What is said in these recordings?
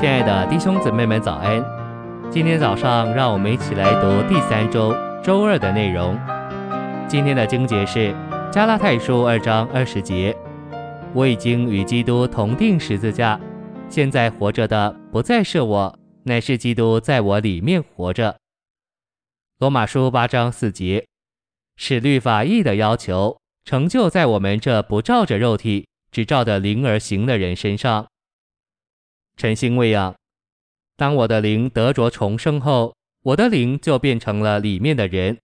亲爱的弟兄姊妹们，早安！今天早上，让我们一起来读第三周周二的内容。今天的经节是加拉太书二章二十节：“我已经与基督同钉十字架，现在活着的不再是我，乃是基督在我里面活着。”罗马书八章四节：“使律法义的要求成就在我们这不照着肉体，只照着灵而行的人身上。”晨星喂养。当我的灵得着重生后，我的灵就变成了里面的人。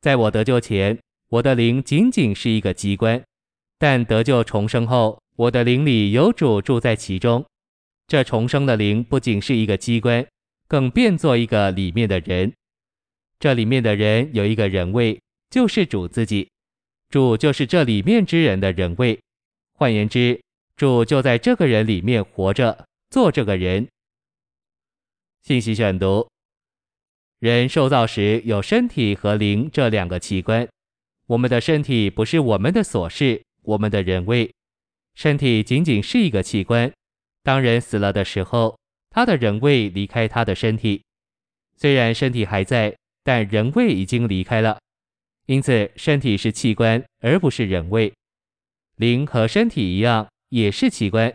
在我得救前，我的灵仅仅是一个机关；但得救重生后，我的灵里有主住在其中。这重生的灵不仅是一个机关，更变作一个里面的人。这里面的人有一个人位，就是主自己。主就是这里面之人的人位。换言之，主就在这个人里面活着。做这个人。信息选读：人受造时有身体和灵这两个器官。我们的身体不是我们的所是，我们的人位。身体仅仅是一个器官。当人死了的时候，他的人位离开他的身体。虽然身体还在，但人位已经离开了。因此，身体是器官，而不是人位。灵和身体一样，也是器官。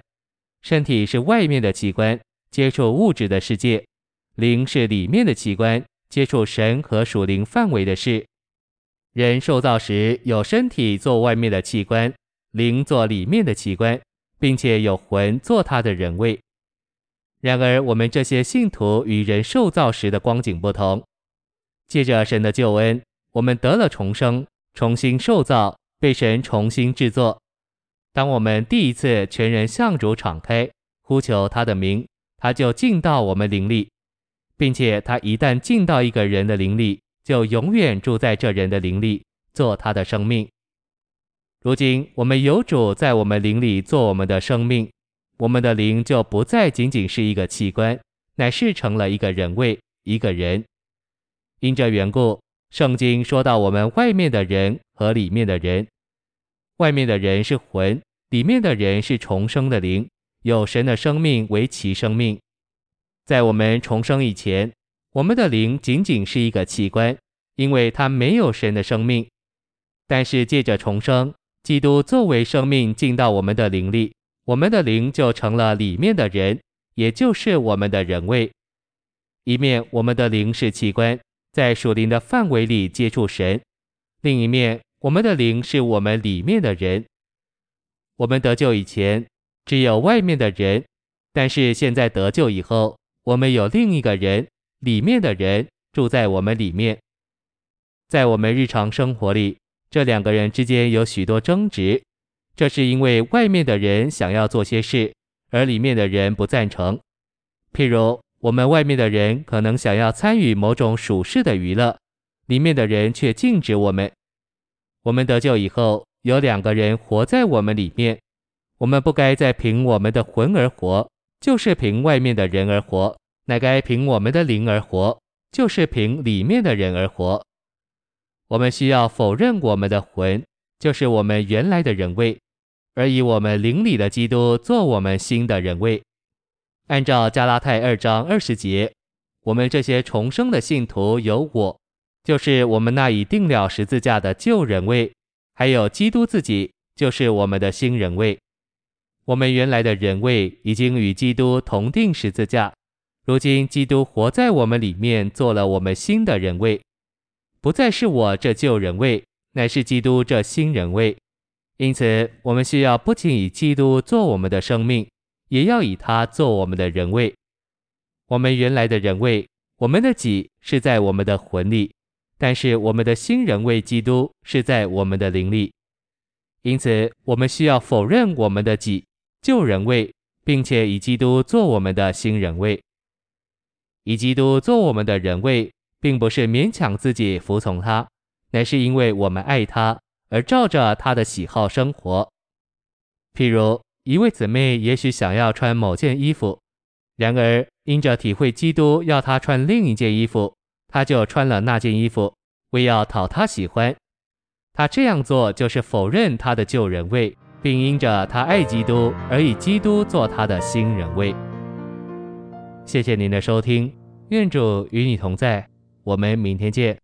身体是外面的器官，接触物质的世界；灵是里面的器官，接触神和属灵范围的事。人受造时有身体做外面的器官，灵做里面的器官，并且有魂做他的人位。然而，我们这些信徒与人受造时的光景不同。借着神的救恩，我们得了重生，重新受造，被神重新制作。当我们第一次全人向主敞开，呼求他的名，他就进到我们灵里，并且他一旦进到一个人的灵里，就永远住在这人的灵里，做他的生命。如今我们有主在我们灵里做我们的生命，我们的灵就不再仅仅是一个器官，乃是成了一个人位，一个人。因这缘故，圣经说到我们外面的人和里面的人。外面的人是魂，里面的人是重生的灵，有神的生命为其生命。在我们重生以前，我们的灵仅仅是一个器官，因为它没有神的生命。但是借着重生，基督作为生命进到我们的灵里，我们的灵就成了里面的人，也就是我们的人位。一面我们的灵是器官，在属灵的范围里接触神；另一面，我们的灵是我们里面的人。我们得救以前只有外面的人，但是现在得救以后，我们有另一个人，里面的人住在我们里面。在我们日常生活里，这两个人之间有许多争执，这是因为外面的人想要做些事，而里面的人不赞成。譬如，我们外面的人可能想要参与某种属世的娱乐，里面的人却禁止我们。我们得救以后，有两个人活在我们里面。我们不该再凭我们的魂而活，就是凭外面的人而活；乃该凭我们的灵而活，就是凭里面的人而活。我们需要否认我们的魂，就是我们原来的人位，而以我们灵里的基督做我们新的人位。按照加拉太二章二十节，我们这些重生的信徒有我。就是我们那已定了十字架的旧人位，还有基督自己，就是我们的新人位。我们原来的人位已经与基督同定十字架，如今基督活在我们里面，做了我们新的人位，不再是我这旧人位，乃是基督这新人位。因此，我们需要不仅以基督做我们的生命，也要以他做我们的人位。我们原来的人位，我们的己是在我们的魂里。但是我们的新人位基督是在我们的灵里，因此我们需要否认我们的己旧人位，并且以基督做我们的新人位。以基督做我们的人位，并不是勉强自己服从他，乃是因为我们爱他而照着他的喜好生活。譬如一位姊妹也许想要穿某件衣服，然而因着体会基督要她穿另一件衣服。他就穿了那件衣服，为要讨他喜欢。他这样做就是否认他的旧人位，并因着他爱基督而以基督做他的新人位。谢谢您的收听，愿主与你同在，我们明天见。